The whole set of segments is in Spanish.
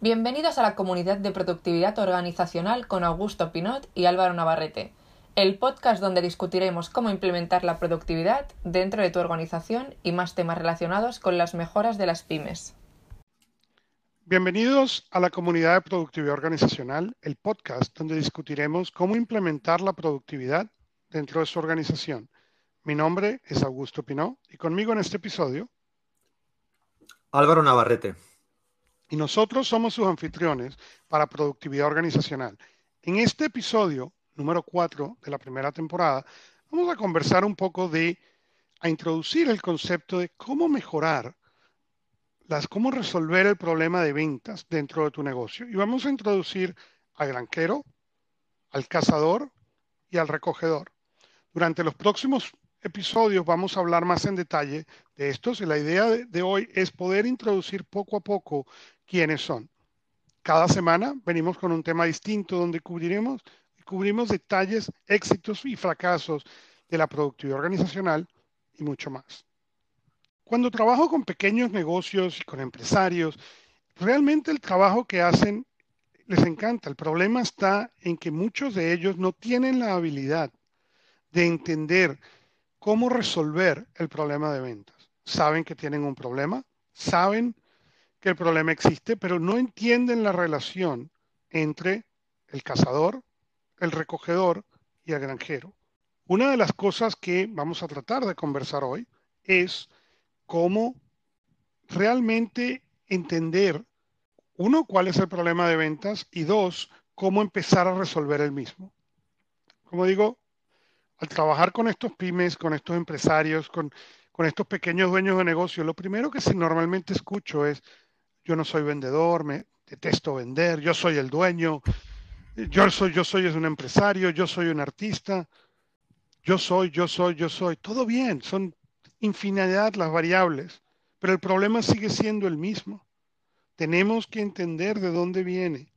Bienvenidos a la comunidad de productividad organizacional con Augusto Pinot y Álvaro Navarrete, el podcast donde discutiremos cómo implementar la productividad dentro de tu organización y más temas relacionados con las mejoras de las pymes. Bienvenidos a la comunidad de productividad organizacional, el podcast donde discutiremos cómo implementar la productividad dentro de su organización. Mi nombre es Augusto Pinot y conmigo en este episodio Álvaro Navarrete y nosotros somos sus anfitriones para productividad organizacional. En este episodio número 4 de la primera temporada, vamos a conversar un poco de, a introducir el concepto de cómo mejorar, las, cómo resolver el problema de ventas dentro de tu negocio. Y vamos a introducir al granquero, al cazador y al recogedor. Durante los próximos episodios vamos a hablar más en detalle de estos y la idea de, hoy es poder introducir poco a poco quiénes son. Cada semana venimos con un tema distinto donde cubriremos, cubrimos detalles, éxitos y fracasos de la productividad organizacional y mucho más. Cuando trabajo con pequeños negocios y con empresarios, realmente el trabajo que hacen les encanta. El problema está en que muchos de ellos no tienen la habilidad de entender cómo resolver el problema de ventas. Saben que tienen un problema, saben que el problema existe, pero no entienden la relación entre el cazador, el recogedor y el granjero. Una de las cosas que vamos a tratar de conversar hoy es cómo realmente entender, uno, cuál es el problema de ventas y dos, cómo empezar a resolver el mismo. Como digo, al trabajar con estos pymes, con estos empresarios, con, con estos pequeños dueños de negocio, lo primero que normalmente escucho es, yo no soy vendedor, me detesto vender, yo soy el dueño, yo soy, yo soy un empresario, yo soy un artista, yo soy, yo soy, yo soy. Todo bien, son infinidad las variables, pero el problema sigue siendo el mismo. Tenemos que entender de dónde viene.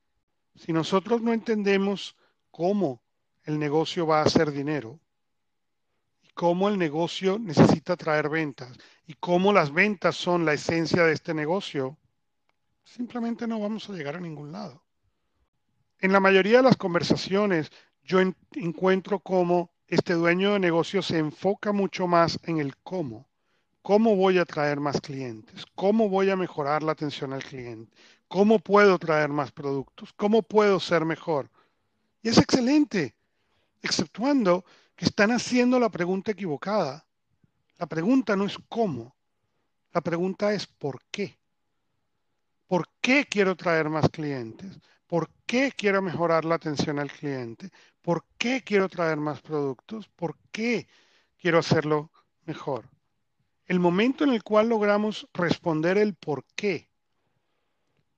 Si nosotros no entendemos cómo el negocio va a hacer dinero, cómo el negocio necesita traer ventas, y cómo las ventas son la esencia de este negocio, simplemente no vamos a llegar a ningún lado. En la mayoría de las conversaciones yo encuentro cómo este dueño de negocio se enfoca mucho más en el cómo. ¿Cómo voy a traer más clientes? ¿Cómo voy a mejorar la atención al cliente? ¿Cómo puedo traer más productos? ¿Cómo puedo ser mejor? Y es excelente, exceptuando que están haciendo la pregunta equivocada. La pregunta no es cómo, la pregunta es por qué. ¿Por qué quiero traer más clientes? ¿Por qué quiero mejorar la atención al cliente? ¿Por qué quiero traer más productos? ¿Por qué quiero hacerlo mejor? El momento en el cual logramos responder el por qué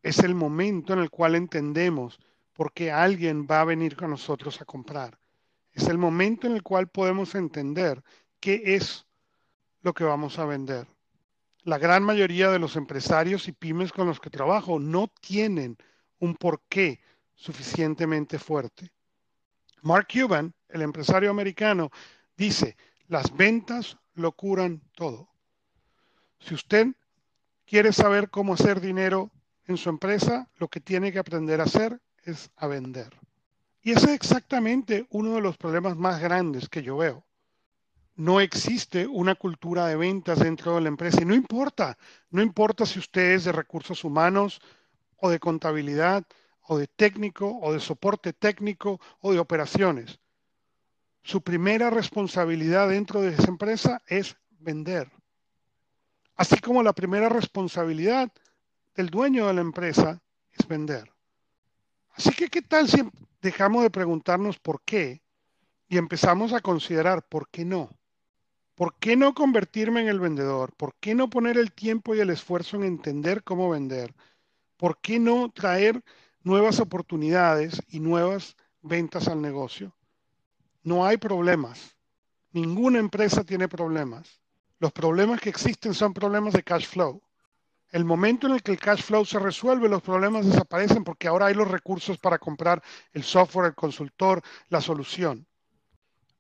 es el momento en el cual entendemos por qué alguien va a venir con nosotros a comprar. Es el momento en el cual podemos entender qué es lo que vamos a vender la gran mayoría de los empresarios y pymes con los que trabajo no tienen un porqué suficientemente fuerte. Mark Cuban, el empresario americano, dice, las ventas lo curan todo. Si usted quiere saber cómo hacer dinero en su empresa, lo que tiene que aprender a hacer es a vender. Y ese es exactamente uno de los problemas más grandes que yo veo no existe una cultura de ventas dentro de la empresa. Y no importa, no importa si usted es de recursos humanos o de contabilidad o de técnico o de soporte técnico o de operaciones. Su primera responsabilidad dentro de esa empresa es vender. Así como la primera responsabilidad del dueño de la empresa es vender. Así que, ¿qué tal si dejamos de preguntarnos por qué y empezamos a considerar por qué no? ¿Por qué no convertirme en el vendedor? ¿Por qué no poner el tiempo y el esfuerzo en entender cómo vender? ¿Por qué no traer nuevas oportunidades y nuevas ventas al negocio? No hay problemas. Ninguna empresa tiene problemas. Los problemas que existen son problemas de cash flow. El momento en el que el cash flow se resuelve, los problemas desaparecen porque ahora hay los recursos para comprar el software, el consultor, la solución.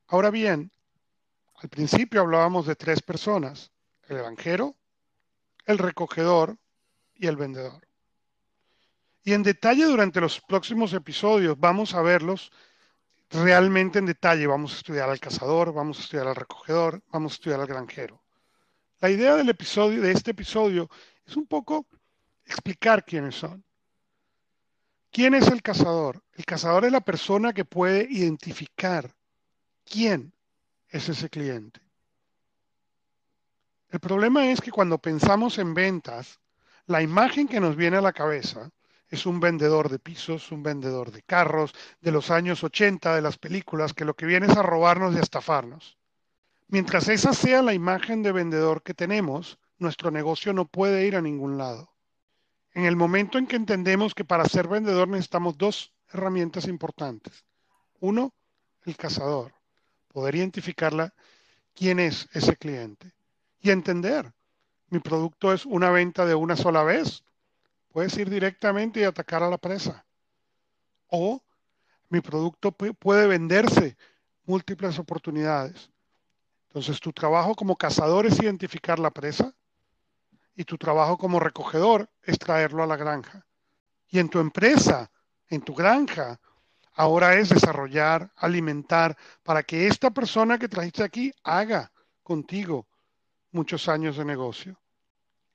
Ahora bien, al principio hablábamos de tres personas, el granjero, el recogedor y el vendedor. Y en detalle durante los próximos episodios vamos a verlos realmente en detalle. Vamos a estudiar al cazador, vamos a estudiar al recogedor, vamos a estudiar al granjero. La idea del episodio, de este episodio, es un poco explicar quiénes son. ¿Quién es el cazador? El cazador es la persona que puede identificar quién es ese cliente. El problema es que cuando pensamos en ventas, la imagen que nos viene a la cabeza es un vendedor de pisos, un vendedor de carros de los años 80 de las películas que lo que viene es a robarnos y a estafarnos. Mientras esa sea la imagen de vendedor que tenemos, nuestro negocio no puede ir a ningún lado. En el momento en que entendemos que para ser vendedor necesitamos dos herramientas importantes. Uno, el cazador, poder identificarla, quién es ese cliente y entender, mi producto es una venta de una sola vez, puedes ir directamente y atacar a la presa. O mi producto puede venderse múltiples oportunidades. Entonces tu trabajo como cazador es identificar la presa y tu trabajo como recogedor es traerlo a la granja. Y en tu empresa, en tu granja, ahora es desarrollar, alimentar, para que esta persona que trajiste aquí haga contigo muchos años de negocio.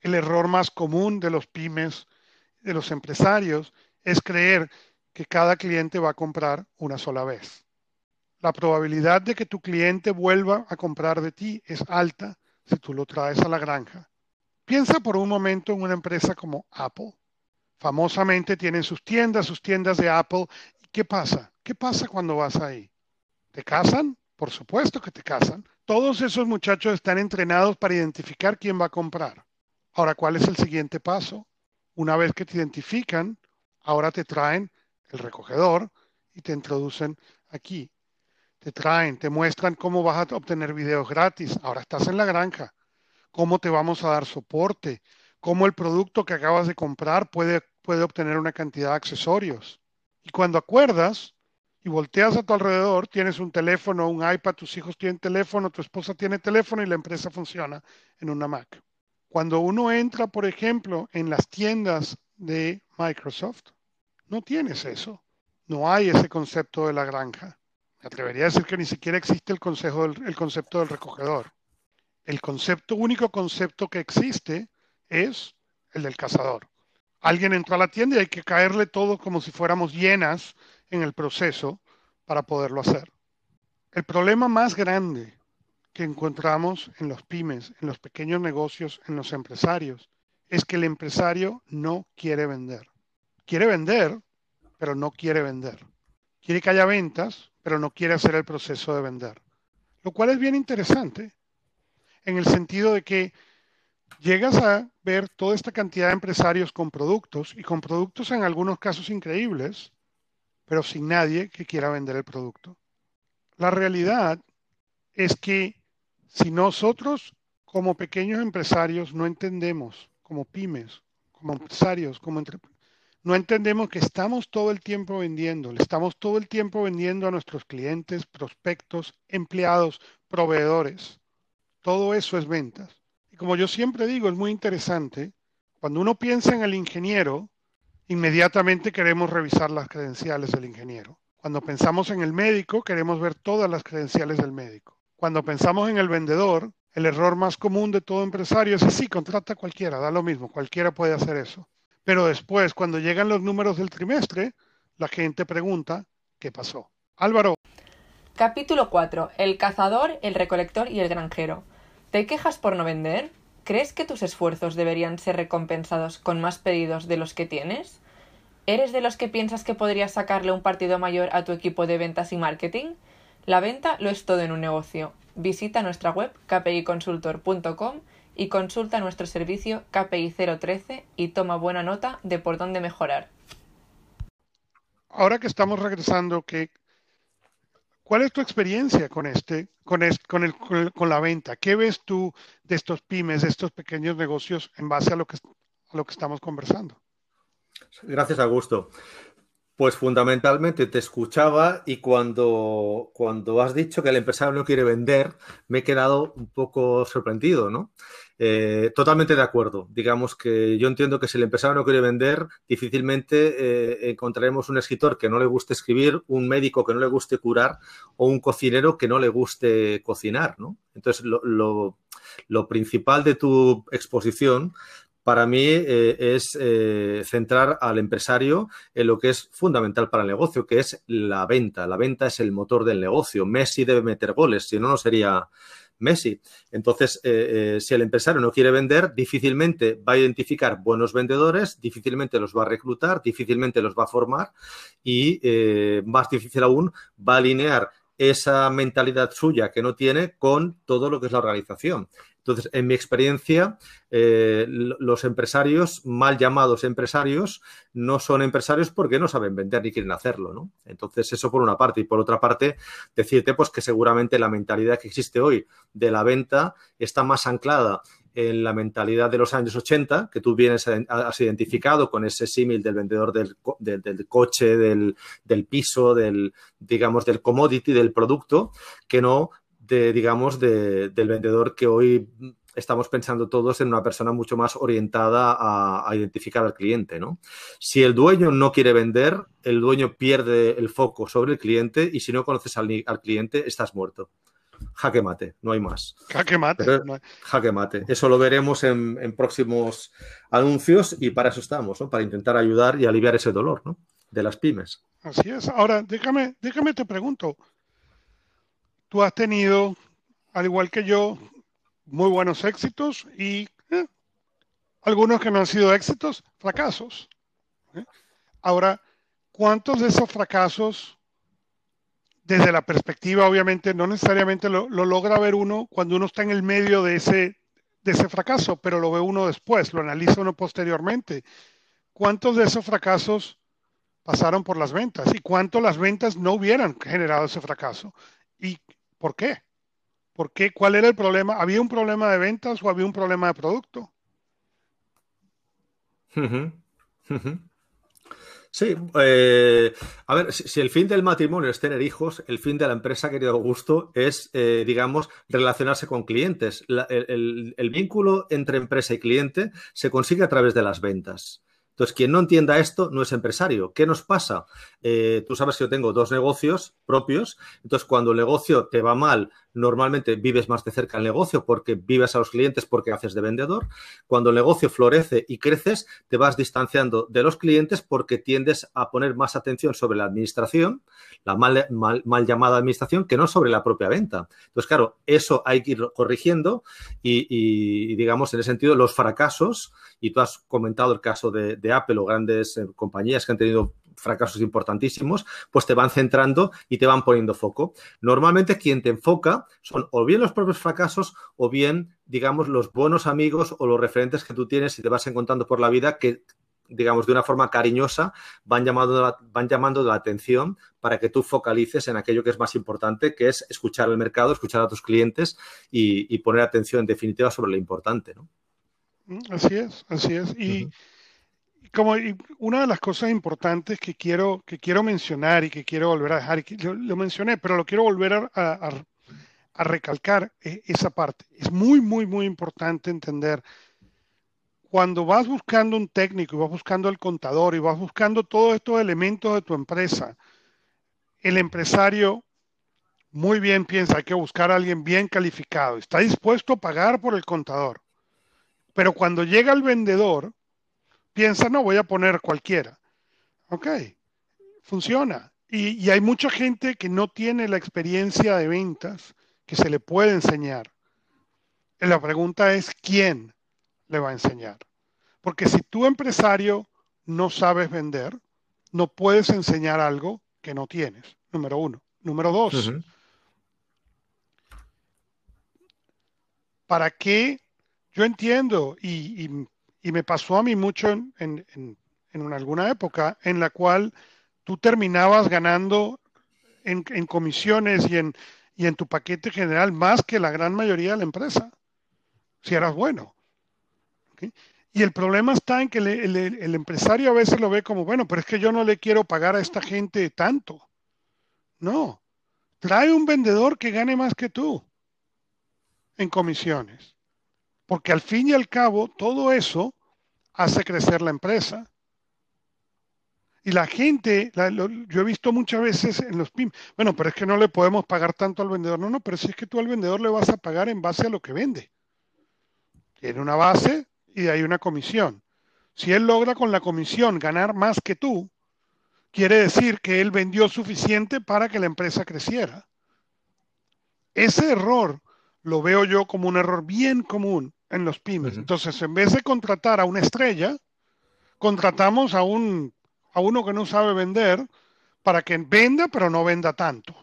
El error más común de los pymes, de los empresarios, es creer que cada cliente va a comprar una sola vez. La probabilidad de que tu cliente vuelva a comprar de ti es alta si tú lo traes a la granja. Piensa por un momento en una empresa como Apple. Famosamente tienen sus tiendas, sus tiendas de Apple. ¿Y qué pasa? ¿Qué pasa cuando vas ahí? ¿Te casan? Por supuesto que te casan. Todos esos muchachos están entrenados para identificar quién va a comprar. Ahora, ¿cuál es el siguiente paso? Una vez que te identifican, ahora te traen el recogedor y te introducen aquí. Te traen, te muestran cómo vas a obtener videos gratis. Ahora estás en la granja. Cómo te vamos a dar soporte. Cómo el producto que acabas de comprar puede, puede obtener una cantidad de accesorios. Y cuando acuerdas, y volteas a tu alrededor, tienes un teléfono, un iPad, tus hijos tienen teléfono, tu esposa tiene teléfono y la empresa funciona en una Mac. Cuando uno entra, por ejemplo, en las tiendas de Microsoft, no tienes eso. No hay ese concepto de la granja. Me atrevería a decir que ni siquiera existe el, consejo el concepto del recogedor. El concepto, único concepto que existe es el del cazador. Alguien entró a la tienda y hay que caerle todo como si fuéramos llenas en el proceso para poderlo hacer. El problema más grande que encontramos en los pymes, en los pequeños negocios, en los empresarios, es que el empresario no quiere vender. Quiere vender, pero no quiere vender. Quiere que haya ventas, pero no quiere hacer el proceso de vender. Lo cual es bien interesante en el sentido de que llegas a ver toda esta cantidad de empresarios con productos y con productos en algunos casos increíbles, pero sin nadie que quiera vender el producto. La realidad es que si nosotros como pequeños empresarios no entendemos, como pymes, como empresarios, como no entendemos que estamos todo el tiempo vendiendo, le estamos todo el tiempo vendiendo a nuestros clientes, prospectos, empleados, proveedores. Todo eso es ventas. Como yo siempre digo, es muy interesante, cuando uno piensa en el ingeniero, inmediatamente queremos revisar las credenciales del ingeniero. Cuando pensamos en el médico, queremos ver todas las credenciales del médico. Cuando pensamos en el vendedor, el error más común de todo empresario es sí, contrata a cualquiera, da lo mismo, cualquiera puede hacer eso. Pero después, cuando llegan los números del trimestre, la gente pregunta, ¿qué pasó? Álvaro. Capítulo 4. El cazador, el recolector y el granjero. ¿Te quejas por no vender? ¿Crees que tus esfuerzos deberían ser recompensados con más pedidos de los que tienes? ¿Eres de los que piensas que podrías sacarle un partido mayor a tu equipo de ventas y marketing? La venta lo es todo en un negocio. Visita nuestra web kpiconsultor.com y consulta nuestro servicio KPI 013 y toma buena nota de por dónde mejorar. Ahora que estamos regresando, ¿qué, ¿Cuál es tu experiencia con este, con, con, el, con, la venta? ¿Qué ves tú de estos pymes, de estos pequeños negocios en base a lo que, a lo que estamos conversando? Gracias, Augusto. Pues fundamentalmente te escuchaba y cuando, cuando has dicho que el empresario no quiere vender, me he quedado un poco sorprendido, ¿no? Eh, totalmente de acuerdo. Digamos que yo entiendo que si el empresario no quiere vender, difícilmente eh, encontraremos un escritor que no le guste escribir, un médico que no le guste curar o un cocinero que no le guste cocinar, ¿no? Entonces, lo, principal de tu exposición para mí eh, es centrar al empresario en lo que es fundamental para el negocio, que es la venta. La venta es el motor del negocio. Messi debe meter goles, si no, no sería Messi. Entonces, eh, eh, si el empresario no quiere vender, difícilmente va a identificar buenos vendedores, difícilmente los va a reclutar, difícilmente los va a formar y, eh, más difícil aún, va a alinear esa mentalidad suya que no tiene con todo lo que es la organización. Entonces, en mi experiencia, eh, los empresarios, mal llamados empresarios, no son empresarios porque no saben vender ni quieren hacerlo, ¿no? Entonces, eso por una parte. Y por otra parte, decirte pues que seguramente la mentalidad que existe hoy de la venta está más anclada en la mentalidad de los años 80, que tú vienes, has identificado con ese símil del vendedor del, coche, del, del, piso, del, digamos, del commodity, del producto, que no de, digamos, del vendedor que hoy estamos pensando todos en una persona mucho más orientada a, identificar al cliente, ¿no? Si el dueño no quiere vender, el dueño pierde el foco sobre el cliente y si no conoces al, cliente, estás muerto. Jaque mate, no hay más. Jaque mate. jaque mate. Eso lo veremos en, próximos anuncios y para eso estamos, ¿no? Para intentar ayudar y aliviar ese dolor, ¿no? De las pymes. Así es. Ahora, déjame, déjame te pregunto tú has tenido, al igual que yo, muy buenos éxitos y eh, algunos que no han sido éxitos, fracasos. ¿eh? Ahora, ¿cuántos de esos fracasos, desde la perspectiva, obviamente, no necesariamente lo, logra ver uno cuando uno está en el medio de ese, de ese fracaso, pero lo ve uno después, lo analiza uno posteriormente? ¿Cuántos de esos fracasos pasaron por las ventas y cuánto las ventas no hubieran generado ese fracaso? Y ¿Por qué? ¿Por qué? ¿Cuál era el problema? ¿Había un problema de ventas o había un problema de producto? Sí, eh, a ver, si, el fin del matrimonio es tener hijos, el fin de la empresa, querido Augusto, es, eh, digamos, relacionarse con clientes. el, vínculo entre empresa y cliente se consigue a través de las ventas. Entonces, quien no entienda esto no es empresario. ¿Qué nos pasa? Eh, tú sabes que yo tengo dos negocios propios, entonces cuando el negocio te va mal, normalmente vives más de cerca el negocio porque vives a los clientes porque haces de vendedor. Cuando el negocio florece y creces, te vas distanciando de los clientes porque tiendes a poner más atención sobre la administración, la mal, llamada administración, que no sobre la propia venta. Entonces, claro, eso hay que ir corrigiendo y, digamos, en ese sentido, los fracasos, y tú has comentado el caso de, de Apple o grandes eh, compañías que han tenido fracasos importantísimos, pues te van centrando y te van poniendo foco. Normalmente quien te enfoca son o bien los propios fracasos o bien, digamos, los buenos amigos o los referentes que tú tienes y te vas encontrando por la vida que digamos, de una forma cariñosa, van llamando, la, van llamando la atención para que tú focalices en aquello que es más importante, que es escuchar el mercado, escuchar a tus clientes y, poner atención en definitiva sobre lo importante, ¿no? Así es, así es. Y, como una de las cosas importantes que quiero, que quiero mencionar y que quiero volver a dejar, que lo, mencioné, pero lo quiero volver a, recalcar esa parte. Es muy, muy, muy importante entender cuando vas buscando un técnico y vas buscando el contador y vas buscando todos estos elementos de tu empresa, el empresario muy bien piensa, hay que buscar a alguien bien calificado, está dispuesto a pagar por el contador. Pero cuando llega el vendedor, piensa, no, voy a poner cualquiera. Ok, funciona. Y, hay mucha gente que no tiene la experiencia de ventas que se le puede enseñar. la pregunta es, ¿quién le va a enseñar? Porque si tú empresario no sabes vender, no puedes enseñar algo que no tienes, número uno. Número dos, ¿para qué? Yo entiendo y, y me pasó a mí mucho en, alguna época en la cual tú terminabas ganando en, comisiones y en, y en tu paquete general más que la gran mayoría de la empresa, si eras bueno. Y el problema está en que el, empresario a veces lo ve como, bueno, pero es que yo no le quiero pagar a esta gente tanto. No, trae un vendedor que gane más que tú en comisiones. Porque al fin y al cabo, todo eso hace crecer la empresa. Y la gente, yo he visto muchas veces en los PIM, bueno, pero es que no le podemos pagar tanto al vendedor. No, no, pero si es que tú al vendedor le vas a pagar en base a lo que vende. Tiene una base y hay una comisión. Si él logra con la comisión ganar más que tú, quiere decir que él vendió suficiente para que la empresa creciera. Ese error lo veo yo como un error bien común en los pymes. Entonces, en vez de contratar a una estrella, contratamos a, un, a uno que no sabe vender para que venda, pero no venda tanto.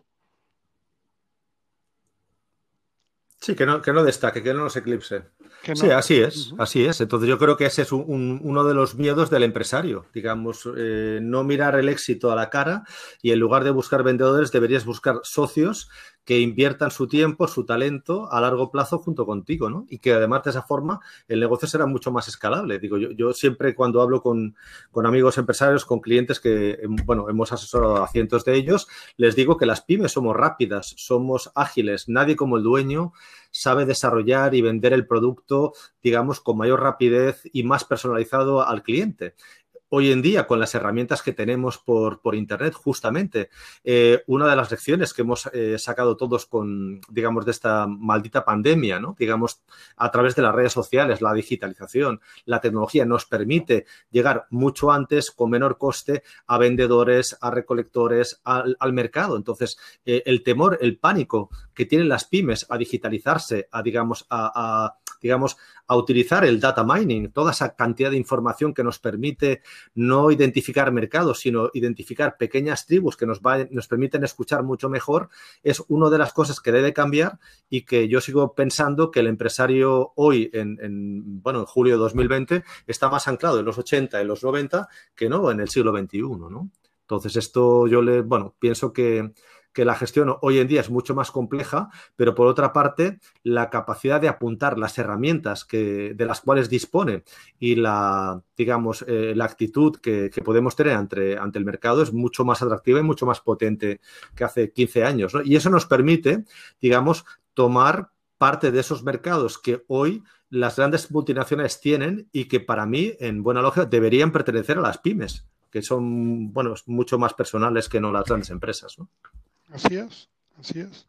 Sí, que no, que no destaque, que no nos eclipse. Sí, así es, así es. Entonces yo creo que ese es uno de los miedos del empresario, digamos, eh, no mirar el éxito a la cara y en lugar de buscar vendedores deberías buscar socios que inviertan su tiempo, su talento a largo plazo junto contigo, ¿no? Y que además de esa forma el negocio será mucho más escalable. Digo, yo, siempre cuando hablo con, con, amigos empresarios, con clientes que, em, bueno, hemos asesorado a cientos de ellos, les digo que las pymes somos rápidas, somos ágiles, nadie como el dueño sabe desarrollar y vender el producto, digamos, con mayor rapidez y más personalizado al cliente hoy en día con las herramientas que tenemos por, por Internet, justamente. Eh, una de las lecciones que hemos eh, sacado todos con, digamos, de esta maldita pandemia, ¿no? Digamos, a través de las redes sociales, la digitalización, la tecnología nos permite llegar mucho antes, con menor coste, a vendedores, a recolectores, al, mercado. Entonces, eh, el temor, el pánico que tienen las pymes a digitalizarse, a, digamos, a digamos, a utilizar el data mining, toda esa cantidad de información que nos permite no identificar mercados, sino identificar pequeñas tribus que nos, nos permiten escuchar mucho mejor, es una de las cosas que debe cambiar y que yo sigo pensando que el empresario hoy, en, bueno, en julio de 2020, está más anclado en los 80, en los 90, que no en el siglo XXI, ¿no? Entonces, esto yo le, bueno, pienso que, que la gestión hoy en día es mucho más compleja, pero por otra parte, la capacidad de apuntar las herramientas que, de las cuales dispone y la, digamos, eh, la actitud que, podemos tener ante, el mercado es mucho más atractiva y mucho más potente que hace 15 años. Y eso nos permite, digamos, tomar parte de esos mercados que hoy las grandes multinacionales tienen y que para mí, en buena lógica, deberían pertenecer a las pymes, que son, bueno, mucho más personales que no las grandes empresas. ¿no? Así es, así es.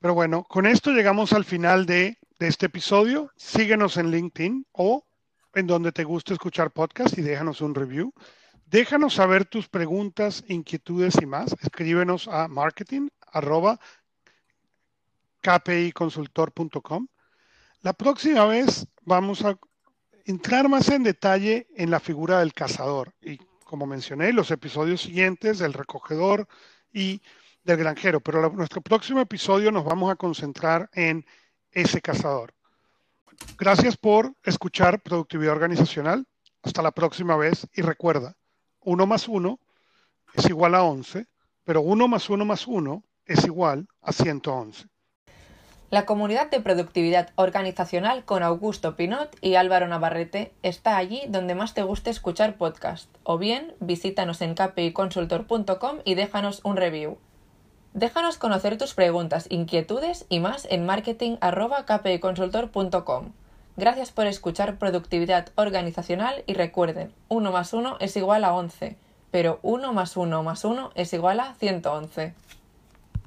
Pero bueno, con esto llegamos al final de, este episodio. Síguenos en LinkedIn o en donde te guste escuchar podcast y déjanos un review. Déjanos saber tus preguntas, inquietudes y más. Escríbenos a marketing kpiconsultor.com. La próxima vez vamos a entrar más en detalle en la figura del cazador y como mencioné, los episodios siguientes del recogedor y del granjero, pero nuestro próximo episodio nos vamos a concentrar en ese cazador. Gracias por escuchar Productividad Organizacional. Hasta la próxima vez y recuerda, 1 más 1 es igual a 11, pero 1 más 1 más 1 es igual a 111. La comunidad de productividad organizacional con Augusto Pinot y Álvaro Navarrete está allí donde más te guste escuchar podcast, o bien visítanos en kpiconsultor.com y déjanos un review. Déjanos conocer tus preguntas, inquietudes y más en marketing.kpiconsultor.com. Gracias por escuchar Productividad Organizacional y recuerden, 1 más 1 es igual a 11, pero 1 más 1 más 1 es igual a 111.